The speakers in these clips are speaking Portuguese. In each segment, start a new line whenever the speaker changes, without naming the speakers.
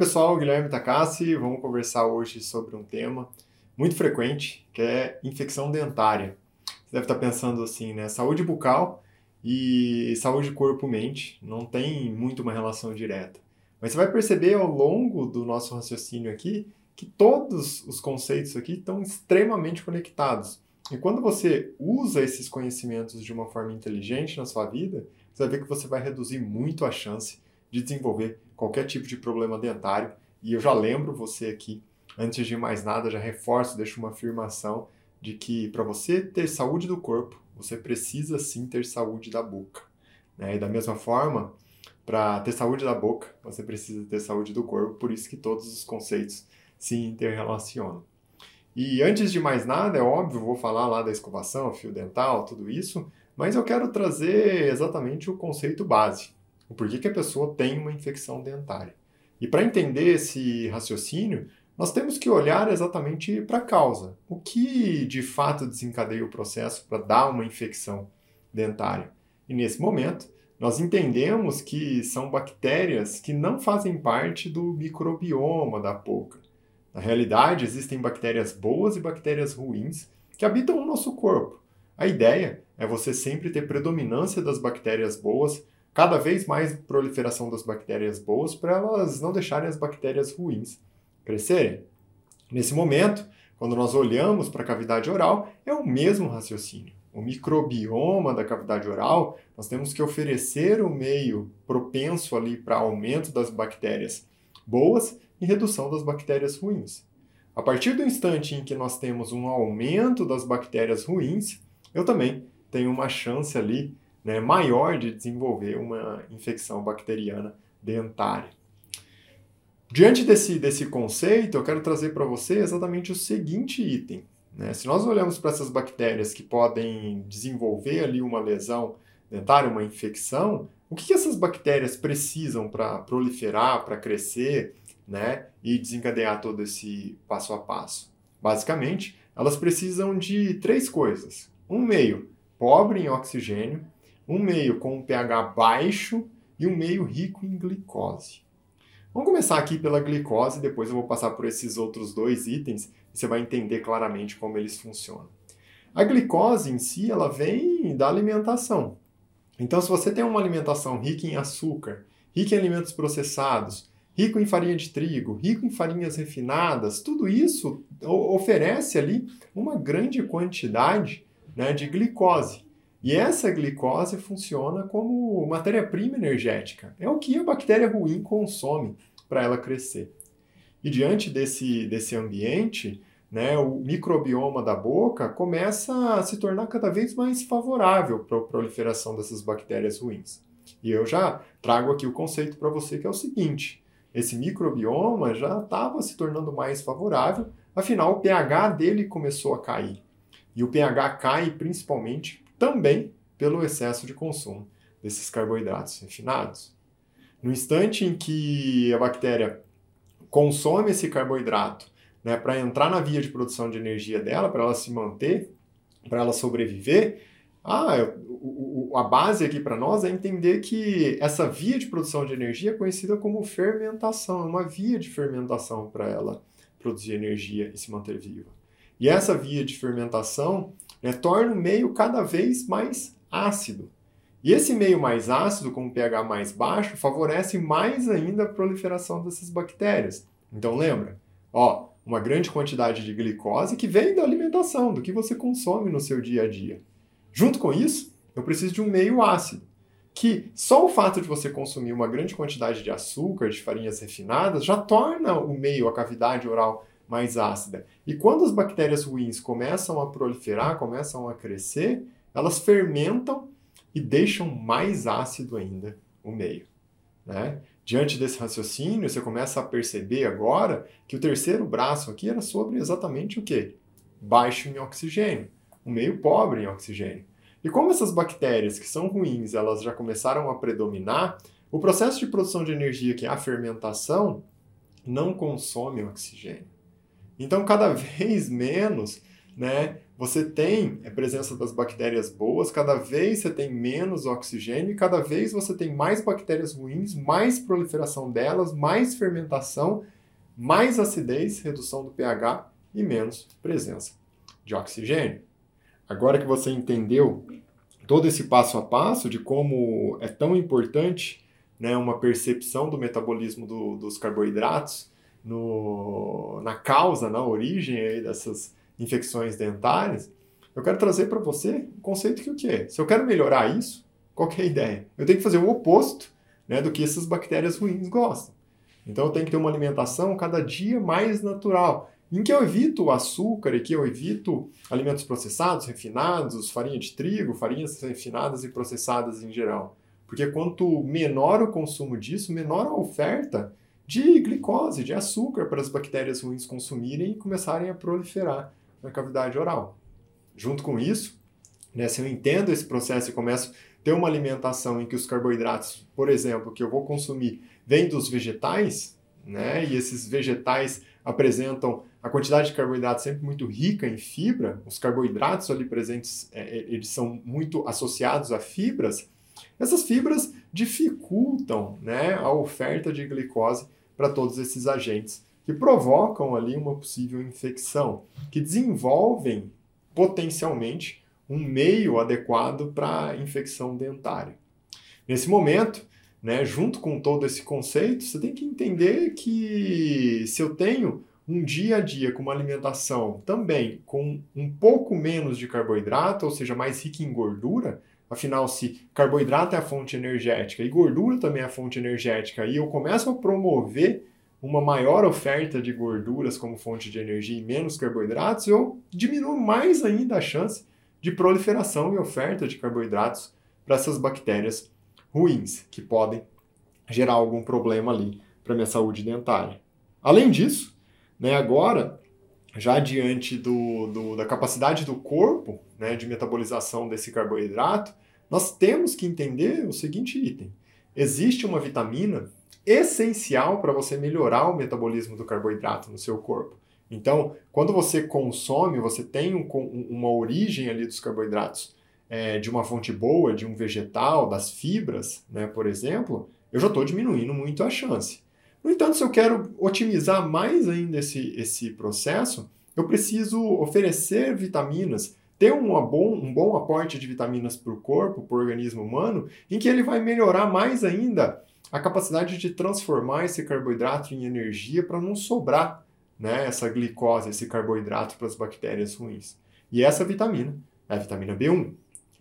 pessoal, Guilherme Takassi. Vamos conversar hoje sobre um tema muito frequente, que é infecção dentária. Você deve estar pensando assim, né? Saúde bucal e saúde corpo-mente não tem muito uma relação direta. Mas você vai perceber ao longo do nosso raciocínio aqui que todos os conceitos aqui estão extremamente conectados. E quando você usa esses conhecimentos de uma forma inteligente na sua vida, você vai ver que você vai reduzir muito a chance de desenvolver qualquer tipo de problema dentário. E eu já lembro você aqui, antes de mais nada, já reforço, deixo uma afirmação de que para você ter saúde do corpo, você precisa sim ter saúde da boca. Né? E da mesma forma, para ter saúde da boca, você precisa ter saúde do corpo, por isso que todos os conceitos se interrelacionam. E antes de mais nada, é óbvio, vou falar lá da escovação, fio dental, tudo isso, mas eu quero trazer exatamente o conceito base, o porquê que a pessoa tem uma infecção dentária. E para entender esse raciocínio, nós temos que olhar exatamente para a causa. O que de fato desencadeia o processo para dar uma infecção dentária? E nesse momento, nós entendemos que são bactérias que não fazem parte do microbioma da boca. Na realidade, existem bactérias boas e bactérias ruins que habitam o nosso corpo. A ideia é você sempre ter predominância das bactérias boas, cada vez mais proliferação das bactérias boas para elas não deixarem as bactérias ruins crescerem. Nesse momento, quando nós olhamos para a cavidade oral, é o mesmo raciocínio o microbioma da cavidade oral, nós temos que oferecer um meio propenso ali para aumento das bactérias boas e redução das bactérias ruins. A partir do instante em que nós temos um aumento das bactérias ruins, eu também tenho uma chance ali né, maior de desenvolver uma infecção bacteriana dentária. Diante desse, desse conceito, eu quero trazer para você exatamente o seguinte item. Né? Se nós olhamos para essas bactérias que podem desenvolver ali uma lesão dentária, uma infecção, o que, que essas bactérias precisam para proliferar, para crescer né? e desencadear todo esse passo a passo? Basicamente, elas precisam de três coisas: um meio pobre em oxigênio, um meio com um pH baixo e um meio rico em glicose. Vamos começar aqui pela glicose, depois eu vou passar por esses outros dois itens e você vai entender claramente como eles funcionam. A glicose em si, ela vem da alimentação. Então, se você tem uma alimentação rica em açúcar, rica em alimentos processados, rico em farinha de trigo, rico em farinhas refinadas, tudo isso oferece ali uma grande quantidade né, de glicose. E essa glicose funciona como matéria-prima energética. É o que a bactéria ruim consome para ela crescer. E diante desse, desse ambiente, né, o microbioma da boca começa a se tornar cada vez mais favorável para a proliferação dessas bactérias ruins. E eu já trago aqui o conceito para você que é o seguinte: esse microbioma já estava se tornando mais favorável, afinal o pH dele começou a cair. E o pH cai principalmente também pelo excesso de consumo desses carboidratos refinados. No instante em que a bactéria consome esse carboidrato né, para entrar na via de produção de energia dela, para ela se manter, para ela sobreviver, ah, o, o, a base aqui para nós é entender que essa via de produção de energia é conhecida como fermentação, é uma via de fermentação para ela produzir energia e se manter viva. E essa via de fermentação né, torna o meio cada vez mais ácido. E esse meio mais ácido, com pH mais baixo, favorece mais ainda a proliferação dessas bactérias. Então lembra, ó, uma grande quantidade de glicose que vem da alimentação, do que você consome no seu dia a dia. Junto com isso, eu preciso de um meio ácido, que só o fato de você consumir uma grande quantidade de açúcar, de farinhas refinadas, já torna o meio, a cavidade oral, mais ácida. E quando as bactérias ruins começam a proliferar, começam a crescer, elas fermentam e deixam mais ácido ainda o meio. Né? Diante desse raciocínio, você começa a perceber agora que o terceiro braço aqui era sobre exatamente o que? Baixo em oxigênio, o meio pobre em oxigênio. E como essas bactérias que são ruins, elas já começaram a predominar, o processo de produção de energia, que é a fermentação, não consome oxigênio. Então, cada vez menos né, você tem a presença das bactérias boas, cada vez você tem menos oxigênio e cada vez você tem mais bactérias ruins, mais proliferação delas, mais fermentação, mais acidez, redução do pH e menos presença de oxigênio. Agora que você entendeu todo esse passo a passo de como é tão importante né, uma percepção do metabolismo do, dos carboidratos no, na causa, na origem dessas infecções dentárias, eu quero trazer para você um conceito que o que é? Se eu quero melhorar isso, qual é a ideia? Eu tenho que fazer o oposto né, do que essas bactérias ruins gostam. Então eu tenho que ter uma alimentação cada dia mais natural, em que eu evito o açúcar e que eu evito alimentos processados, refinados, farinha de trigo, farinhas refinadas e processadas em geral. Porque quanto menor o consumo disso, menor a oferta de glicose, de açúcar para as bactérias ruins consumirem e começarem a proliferar na cavidade oral. Junto com isso, né, se eu entendo esse processo e começo a ter uma alimentação em que os carboidratos, por exemplo, que eu vou consumir, vêm dos vegetais, né, e esses vegetais apresentam a quantidade de carboidratos sempre muito rica em fibra, os carboidratos ali presentes, é, é eles são muito associados a fibras, essas fibras dificultam né, a oferta de glicose para todos esses agentes que provocam ali uma possível infecção, que desenvolvem potencialmente um meio adequado para infecção dentária. Nesse momento, né, junto com todo esse conceito, você tem que entender que se eu tenho um dia a dia com uma alimentação também com um pouco menos de carboidrato, ou seja, mais rica em gordura, afinal, se carboidrato é a fonte energética e gordura também é a fonte energética, e eu começo a promover uma maior oferta de gorduras como fonte de energia e menos carboidratos, eu diminuo mais ainda a chance de proliferação e oferta de carboidratos para essas bactérias ruins, que podem gerar algum problema ali para minha saúde dentária. Além disso, né, agora, já diante do, do, da capacidade do corpo né, de metabolização desse carboidrato, nós temos que entender o seguinte item. Existe uma vitamina essencial para você melhorar o metabolismo do carboidrato no seu corpo. Então, quando você consome, você tem um, uma origem ali dos carboidratos é, de uma fonte boa, de um vegetal, das fibras, né, por exemplo, eu já estou diminuindo muito a chance. No entanto, se eu quero otimizar mais ainda esse, esse processo, eu preciso oferecer vitaminas, ter bom, um bom aporte de vitaminas para o corpo, para o organismo humano, em que ele vai melhorar mais ainda a capacidade de transformar esse carboidrato em energia para não sobrar né, essa glicose, esse carboidrato para as bactérias ruins. E essa vitamina é a vitamina B1.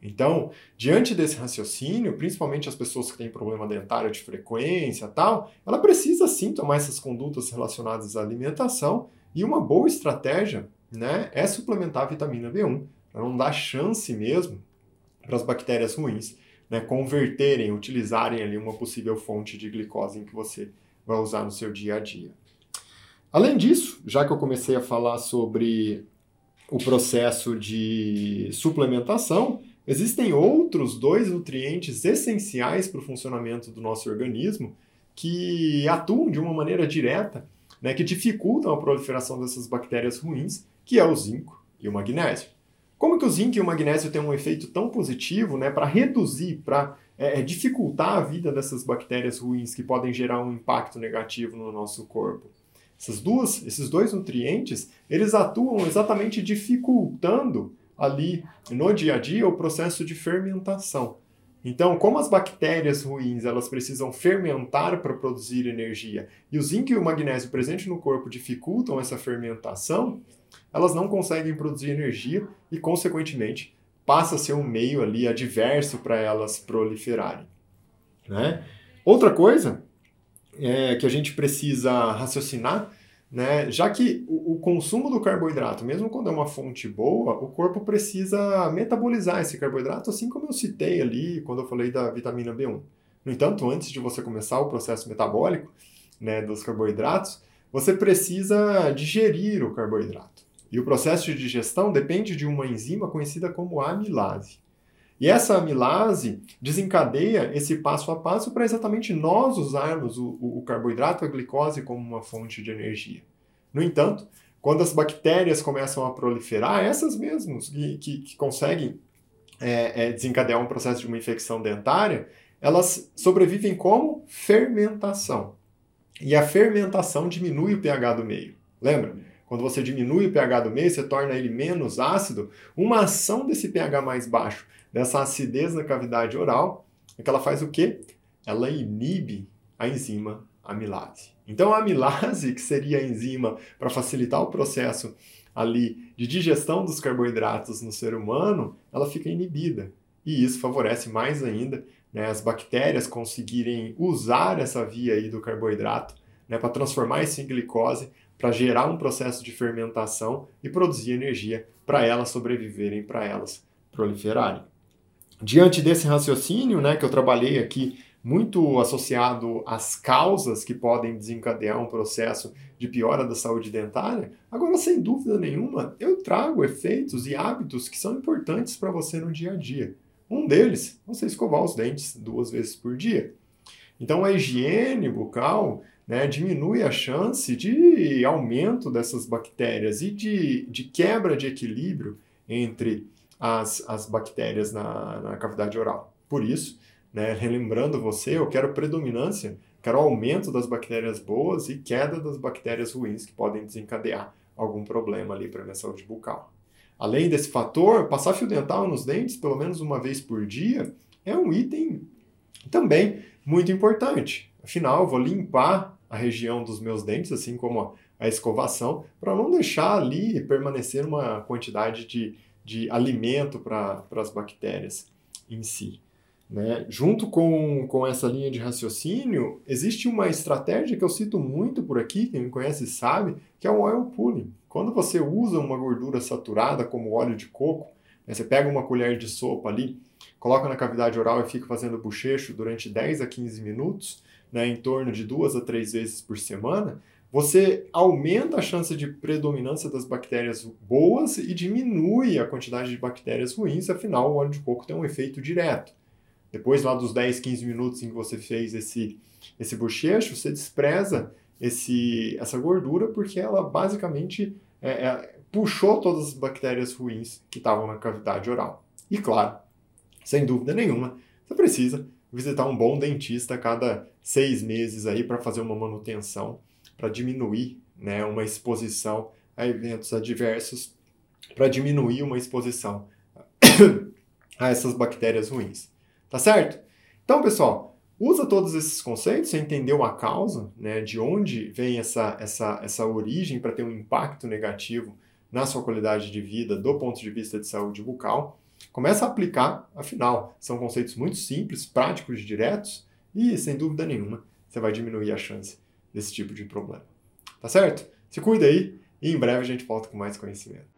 Então, diante desse raciocínio, principalmente as pessoas que têm problema dentário de frequência tal, ela precisa sim tomar essas condutas relacionadas à alimentação e uma boa estratégia né, é suplementar a vitamina B1, para não dar chance mesmo para as bactérias ruins né, converterem, utilizarem ali uma possível fonte de glicose em que você vai usar no seu dia a dia. Além disso, já que eu comecei a falar sobre o processo de suplementação, existem outros dois nutrientes essenciais para o funcionamento do nosso organismo que atuam de uma maneira direta, né, que dificultam a proliferação dessas bactérias ruins, que é o zinco e o magnésio. Como que o zinco e o magnésio têm um efeito tão positivo né, para reduzir, para é, é, dificultar a vida dessas bactérias ruins que podem gerar um impacto negativo no nosso corpo? Essas duas, esses dois nutrientes, eles atuam exatamente dificultando ali no dia a dia o processo de fermentação. Então, como as bactérias ruins elas precisam fermentar para produzir energia e o zinco e o magnésio presentes no corpo dificultam essa fermentação, elas não conseguem produzir energia e, consequentemente, passa a ser um meio ali adverso para elas proliferarem. Né? Outra coisa é, que a gente precisa raciocinar, né, já que o, o, consumo do carboidrato, mesmo quando é uma fonte boa, o corpo precisa metabolizar esse carboidrato, assim como eu citei ali quando eu falei da vitamina B1. No entanto, antes de você começar o processo metabólico né, dos carboidratos, você precisa digerir o carboidrato. E o processo de digestão depende de uma enzima conhecida como amilase. E essa amilase desencadeia esse passo a passo para exatamente nós usarmos o, o, carboidrato, a glicose, como uma fonte de energia. No entanto, quando as bactérias começam a proliferar, essas mesmas que, que, que conseguem é, é, desencadear um processo de uma infecção dentária, elas sobrevivem como fermentação. E a fermentação diminui o pH do meio. Lembra? Quando você diminui o pH do meio, você torna ele menos ácido. Uma ação desse pH mais baixo, dessa acidez na cavidade oral, é que ela faz o quê? Ela inibe a enzima amilase. Então a amilase, que seria a enzima para facilitar o processo ali de digestão dos carboidratos no ser humano, ela fica inibida. E isso favorece mais ainda né, as bactérias conseguirem usar essa via aí do carboidrato né, para transformar isso em glicose, para gerar um processo de fermentação e produzir energia para elas sobreviverem, para elas proliferarem. Diante desse raciocínio, né, que eu trabalhei aqui muito associado às causas que podem desencadear um processo de piora da saúde dentária, agora, sem dúvida nenhuma, eu trago efeitos e hábitos que são importantes para você no dia a dia. Um deles, você escovar os dentes duas vezes por dia. Então, a higiene bucal né, diminui a chance de aumento dessas bactérias e de, de quebra de equilíbrio entre as, as bactérias na, na cavidade oral. Por isso, né, relembrando você, eu quero predominância, quero aumento das bactérias boas e queda das bactérias ruins que podem desencadear algum problema ali para a minha saúde bucal. Além desse fator, passar fio dental nos dentes pelo menos uma vez por dia é um item também muito importante. Afinal, vou limpar a região dos meus dentes, assim como a escovação, para não deixar ali permanecer uma quantidade de, de alimento para as bactérias em si. Né? Junto com, com essa linha de raciocínio, existe uma estratégia que eu cito muito por aqui, quem me conhece sabe, que é o oil pulling. Quando você usa uma gordura saturada, como óleo de coco, né, você pega uma colher de sopa ali, coloca na cavidade oral e fica fazendo bochecho durante 10 a 15 minutos, né, em torno de duas a três vezes por semana, você aumenta a chance de predominância das bactérias boas e diminui a quantidade de bactérias ruins, afinal, o óleo de coco tem um efeito direto. Depois lá dos 10, 15 minutos em que você fez esse, esse bochecho, você despreza esse, essa gordura porque ela basicamente é, é, puxou todas as bactérias ruins que estavam na cavidade oral. E claro, sem dúvida nenhuma, você precisa visitar um bom dentista a cada seis meses aí para fazer uma manutenção, para diminuir né, uma exposição a eventos adversos, para diminuir uma exposição a essas bactérias ruins. Tá certo? Então, pessoal, usa todos esses conceitos, você entendeu a causa, né, de onde vem essa, essa, essa origem para ter um impacto negativo na sua qualidade de vida do ponto de vista de saúde bucal. Começa a aplicar, afinal, são conceitos muito simples, práticos, diretos e, sem dúvida nenhuma, você vai diminuir a chance desse tipo de problema. Tá certo? Se cuida aí e em breve a gente volta com mais conhecimento.